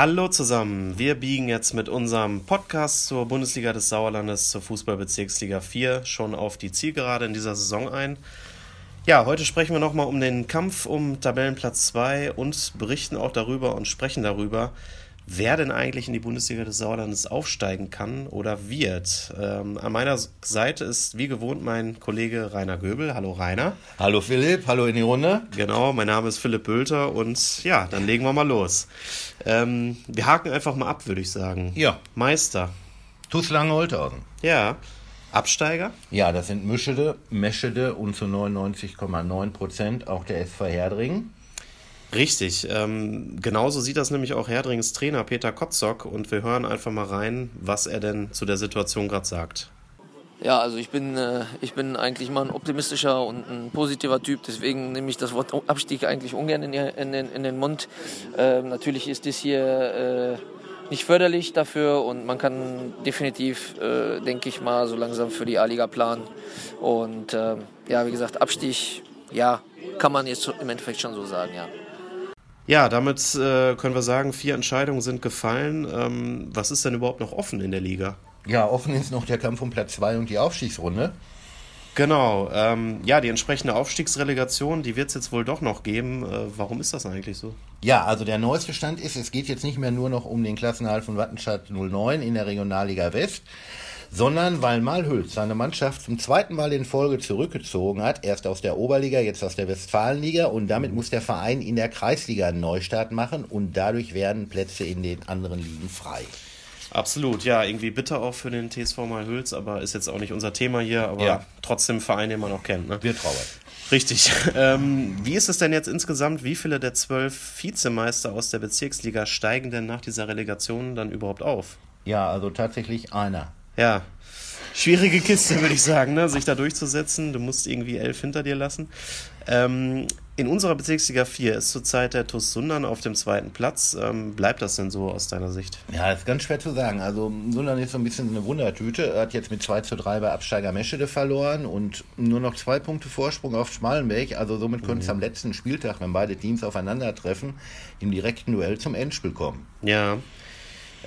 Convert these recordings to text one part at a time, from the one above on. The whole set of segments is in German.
Hallo zusammen, wir biegen jetzt mit unserem Podcast zur Bundesliga des Sauerlandes, zur Fußballbezirksliga 4 schon auf die Zielgerade in dieser Saison ein. Ja, heute sprechen wir nochmal um den Kampf um Tabellenplatz 2 und berichten auch darüber und sprechen darüber, wer denn eigentlich in die Bundesliga des Sauerlandes aufsteigen kann oder wird. Ähm, an meiner Seite ist wie gewohnt mein Kollege Rainer Göbel. Hallo Rainer. Hallo Philipp, hallo in die Runde. Genau, mein Name ist Philipp Bülter und ja, dann legen wir mal los. Ähm, wir haken einfach mal ab, würde ich sagen. Ja. Meister. TuS Lange-Holthausen. Ja. Absteiger? Ja, das sind Mischede, Meschede und zu 99,9 Prozent auch der SV Herdringen. Richtig, ähm, genauso sieht das nämlich auch Herdrings Trainer Peter Kotzok und wir hören einfach mal rein, was er denn zu der Situation gerade sagt. Ja, also ich bin, äh, ich bin eigentlich mal ein optimistischer und ein positiver Typ, deswegen nehme ich das Wort Abstieg eigentlich ungern in, in, den, in den Mund. Äh, natürlich ist das hier äh, nicht förderlich dafür und man kann definitiv, äh, denke ich mal, so langsam für die A-Liga planen. Und ähm, ja, wie gesagt, Abstieg, ja, kann man jetzt im Endeffekt schon so sagen, ja. Ja, damit äh, können wir sagen, vier Entscheidungen sind gefallen. Ähm, was ist denn überhaupt noch offen in der Liga? Ja, offen ist noch der Kampf um Platz 2 und die Aufstiegsrunde. Genau, ähm, ja, die entsprechende Aufstiegsrelegation, die wird es jetzt wohl doch noch geben. Äh, warum ist das eigentlich so? Ja, also der neueste Stand ist, es geht jetzt nicht mehr nur noch um den Klassenhalt von Wattenstadt 09 in der Regionalliga West, sondern weil Malhülz seine Mannschaft zum zweiten Mal in Folge zurückgezogen hat, erst aus der Oberliga, jetzt aus der Westfalenliga und damit muss der Verein in der Kreisliga einen Neustart machen und dadurch werden Plätze in den anderen Ligen frei. Absolut, ja, irgendwie bitter auch für den TSV Malhülz, aber ist jetzt auch nicht unser Thema hier, aber ja. trotzdem ein Verein, den man auch kennt. Ne? Wir trauern. Richtig. Ähm, wie ist es denn jetzt insgesamt? Wie viele der zwölf Vizemeister aus der Bezirksliga steigen denn nach dieser Relegation dann überhaupt auf? Ja, also tatsächlich einer. Ja, schwierige Kiste, würde ich sagen, ne? sich da durchzusetzen. Du musst irgendwie elf hinter dir lassen. Ähm, in unserer Bezirksliga 4 ist zurzeit der TuS Sundern auf dem zweiten Platz. Ähm, bleibt das denn so aus deiner Sicht? Ja, ist ganz schwer zu sagen. Also Sundern ist so ein bisschen eine Wundertüte. Er hat jetzt mit 2 zu 3 bei Absteiger Meschede verloren und nur noch zwei Punkte Vorsprung auf Schmalenberg. Also somit könnte es mhm. am letzten Spieltag, wenn beide Teams aufeinandertreffen, im direkten Duell zum Endspiel kommen. Ja,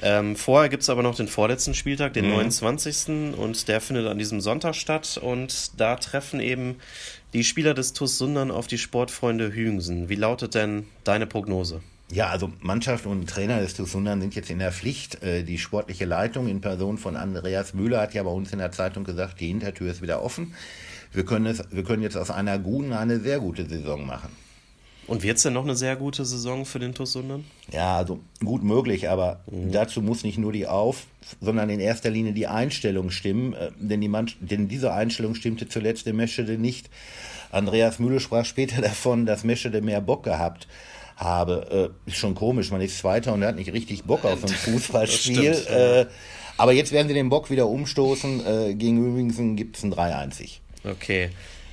ähm, vorher gibt es aber noch den vorletzten Spieltag, den mhm. 29. Und der findet an diesem Sonntag statt. Und da treffen eben die Spieler des TuS Sundern auf die Sportfreunde Hügensen. Wie lautet denn deine Prognose? Ja, also Mannschaft und Trainer des TuS Sundern sind jetzt in der Pflicht. Äh, die sportliche Leitung in Person von Andreas Müller hat ja bei uns in der Zeitung gesagt, die Hintertür ist wieder offen. Wir können, es, wir können jetzt aus einer guten eine sehr gute Saison machen. Und wird es denn noch eine sehr gute Saison für den TuS Sundern? Ja, also gut möglich, aber mhm. dazu muss nicht nur die Auf, sondern in erster Linie die Einstellung stimmen, äh, denn, die Mann, denn diese Einstellung stimmte zuletzt im Meschede nicht. Andreas Mühle sprach später davon, dass Meschede mehr Bock gehabt habe. Äh, ist schon komisch, man ist Zweiter und hat nicht richtig Bock auf ein Fußballspiel. Stimmt, äh, aber jetzt werden sie den Bock wieder umstoßen. Äh, gegen Übingsen gibt es ein 3-1. Okay.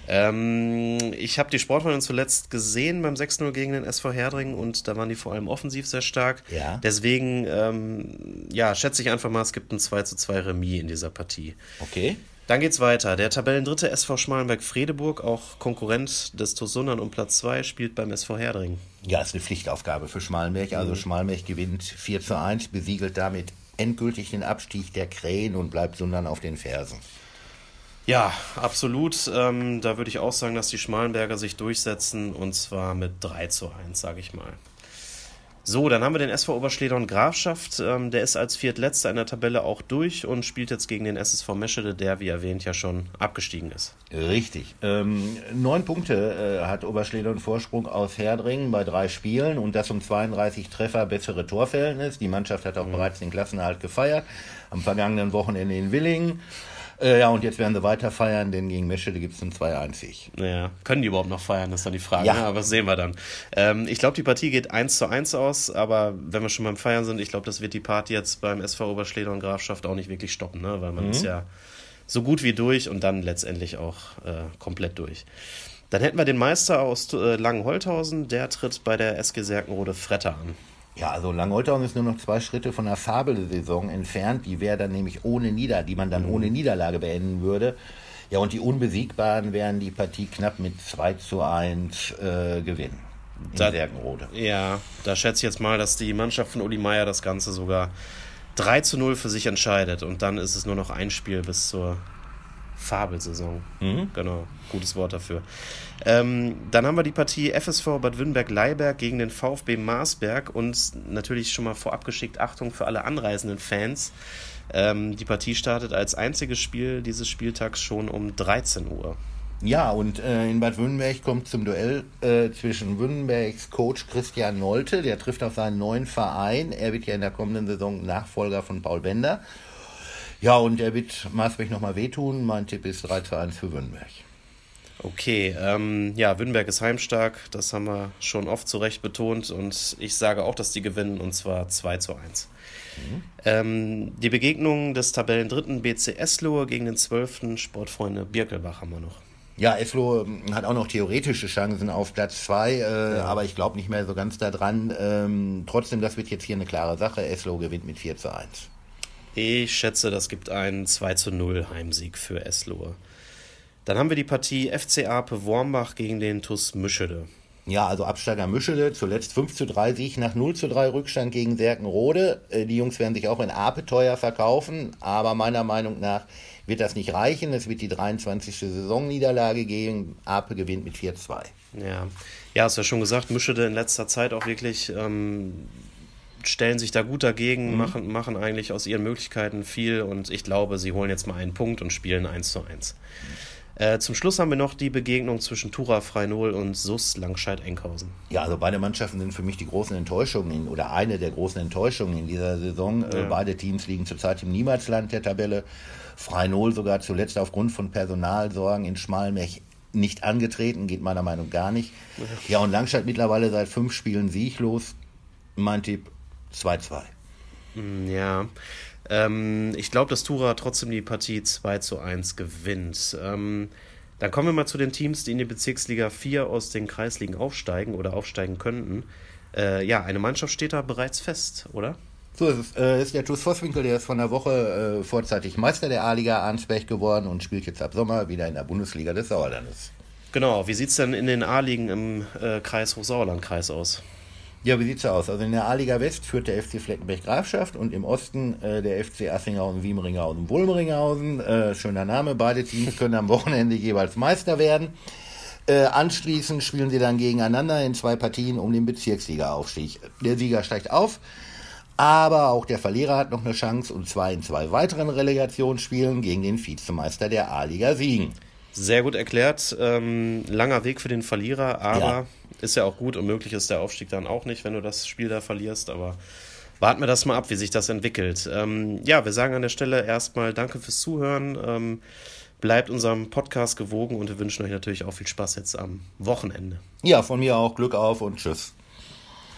Ähm, ich habe die Sportfreunde zuletzt gesehen beim 6-0 gegen den SV Herdringen und da waren die vor allem offensiv sehr stark. Ja. Deswegen, ähm, ja, schätze ich einfach mal, es gibt ein 2 zu 2 Remis in dieser Partie. Okay. Dann geht's weiter. Der Tabellendritte SV Schmalenberg-Fredeburg, auch Konkurrent des Tosundern um Platz 2, spielt beim SV Herdringen. Ja, ist eine Pflichtaufgabe für Schmalenberg. Also mhm. Schmalenberg gewinnt 4 zu 1, besiegelt damit endgültig den Abstieg der Krähen und bleibt Sundern auf den Fersen. Ja, absolut. Ähm, da würde ich auch sagen, dass die Schmalenberger sich durchsetzen und zwar mit 3 zu 1, sage ich mal. So, dann haben wir den SV Oberschleder und Grafschaft. Ähm, der ist als Viertletzter in der Tabelle auch durch und spielt jetzt gegen den SSV Meschede, der, wie erwähnt, ja schon abgestiegen ist. Richtig. Ähm, neun Punkte äh, hat Oberschleder und Vorsprung aus Herdringen bei drei Spielen und das um 32 Treffer bessere Torverhältnis. Die Mannschaft hat auch mhm. bereits den Klassenerhalt gefeiert. Am vergangenen Wochenende in Willingen. Äh, ja, und jetzt werden sie weiter feiern, denn gegen Meschede gibt es ein 2-1. Ja, können die überhaupt noch feiern, ist dann die Frage. Ja. Ne? Aber das sehen wir dann. Ähm, ich glaube, die Partie geht 1 zu 1 aus, aber wenn wir schon beim Feiern sind, ich glaube, das wird die Party jetzt beim SV Oberschleder und Grafschaft auch nicht wirklich stoppen, ne? weil man mhm. ist ja so gut wie durch und dann letztendlich auch äh, komplett durch. Dann hätten wir den Meister aus äh, Langenholthausen, der tritt bei der SG Serkenrode Fretter an. Ja, also Langholtau ist nur noch zwei Schritte von der Fabelsaison entfernt. Die wäre dann nämlich ohne Nieder, die man dann mhm. ohne Niederlage beenden würde. Ja, und die Unbesiegbaren werden die Partie knapp mit 2 zu 1 äh, gewinnen. in da, Serkenrode. Ja, da schätze ich jetzt mal, dass die Mannschaft von Uli Meier das Ganze sogar 3 zu 0 für sich entscheidet und dann ist es nur noch ein Spiel bis zur Fabelsaison. Mhm. Genau, gutes Wort dafür. Ähm, dann haben wir die Partie FSV Bad Wünnberg-Leiberg gegen den VfB Marsberg und natürlich schon mal vorab geschickt Achtung für alle anreisenden Fans. Ähm, die Partie startet als einziges Spiel dieses Spieltags schon um 13 Uhr. Ja, und äh, in Bad Wünnberg kommt zum Duell äh, zwischen Wünnbergs Coach Christian Nolte, der trifft auf seinen neuen Verein. Er wird ja in der kommenden Saison Nachfolger von Paul Bender. Ja, und er wird Marsberg nochmal wehtun. Mein Tipp ist 3 zu 1 für Wünnberg. Okay, ähm, ja, Wünnberg ist heimstark, das haben wir schon oft zu Recht betont und ich sage auch, dass die gewinnen und zwar 2 zu 1. Mhm. Ähm, die Begegnung des Tabellendritten BC Eslohe gegen den 12. Sportfreunde Birkelbach haben wir noch. Ja, Eslo ähm, hat auch noch theoretische Chancen auf Platz 2, äh, ja. aber ich glaube nicht mehr so ganz daran. Ähm, trotzdem, das wird jetzt hier eine klare Sache. Eslo gewinnt mit 4 zu 1. Ich schätze, das gibt einen 2 zu 0 Heimsieg für Eslohe. Dann haben wir die Partie FC Ape Wormbach gegen den TuS Mischede. Ja, also Absteiger Mischede, zuletzt 5 zu 3 Sieg nach 0 zu 3 Rückstand gegen Serkenrode. Äh, die Jungs werden sich auch in Ape teuer verkaufen, aber meiner Meinung nach wird das nicht reichen. Es wird die 23. Saisonniederlage geben. Ape gewinnt mit 4-2. Ja. ja, hast ja schon gesagt, Mischede in letzter Zeit auch wirklich ähm, stellen sich da gut dagegen, mhm. machen, machen eigentlich aus ihren Möglichkeiten viel und ich glaube, sie holen jetzt mal einen Punkt und spielen 1 zu 1. Äh, zum Schluss haben wir noch die Begegnung zwischen Tura Freinol und Sus Langscheid-Enkhausen. Ja, also beide Mannschaften sind für mich die großen Enttäuschungen in, oder eine der großen Enttäuschungen in dieser Saison. Äh, ja. Äh, beide Teams liegen zurzeit im Niemalsland der Tabelle. Freinol sogar zuletzt aufgrund von Personalsorgen in Schmalmech nicht angetreten, geht meiner Meinung nach gar nicht. Ja, und Langscheid mittlerweile seit fünf Spielen sieglos. Mein Tipp 2-2. Hm, ja. Ähm, ich glaube, dass Tura trotzdem die Partie 2 zu 1 gewinnt. Ähm, dann kommen wir mal zu den Teams, die in die Bezirksliga 4 aus den Kreisligen aufsteigen oder aufsteigen könnten. Äh, ja, eine Mannschaft steht da bereits fest, oder? So ist es. Äh, ist der TuS Vosswinkel, der ist von der Woche äh, vorzeitig Meister der A-Liga Arnsberg geworden und spielt jetzt ab Sommer wieder in der Bundesliga des Sauerlandes. Genau, wie sieht es denn in den A-Ligen im äh, Kreis Hochsauerland-Kreis aus? Ja, wie sieht's aus? Also in der A-Liga West führt der FC Fleckenberg Grafschaft und im Osten äh, der FC Assinghausen, Wiemeringhausen, Wulmeringhausen. Äh, schöner Name. Beide Teams können am Wochenende jeweils Meister werden. Äh, anschließend spielen sie dann gegeneinander in zwei Partien um den Bezirksliga-Aufstieg. Der Sieger steigt auf. Aber auch der Verlierer hat noch eine Chance und zwar in zwei weiteren Relegationsspielen gegen den Vizemeister der A-Liga Siegen. Sehr gut erklärt. Ähm, langer Weg für den Verlierer, aber ja. Ist ja auch gut und möglich ist der Aufstieg dann auch nicht, wenn du das Spiel da verlierst. Aber warten wir das mal ab, wie sich das entwickelt. Ähm, ja, wir sagen an der Stelle erstmal Danke fürs Zuhören. Ähm, bleibt unserem Podcast gewogen und wir wünschen euch natürlich auch viel Spaß jetzt am Wochenende. Ja, von mir auch Glück auf und tschüss.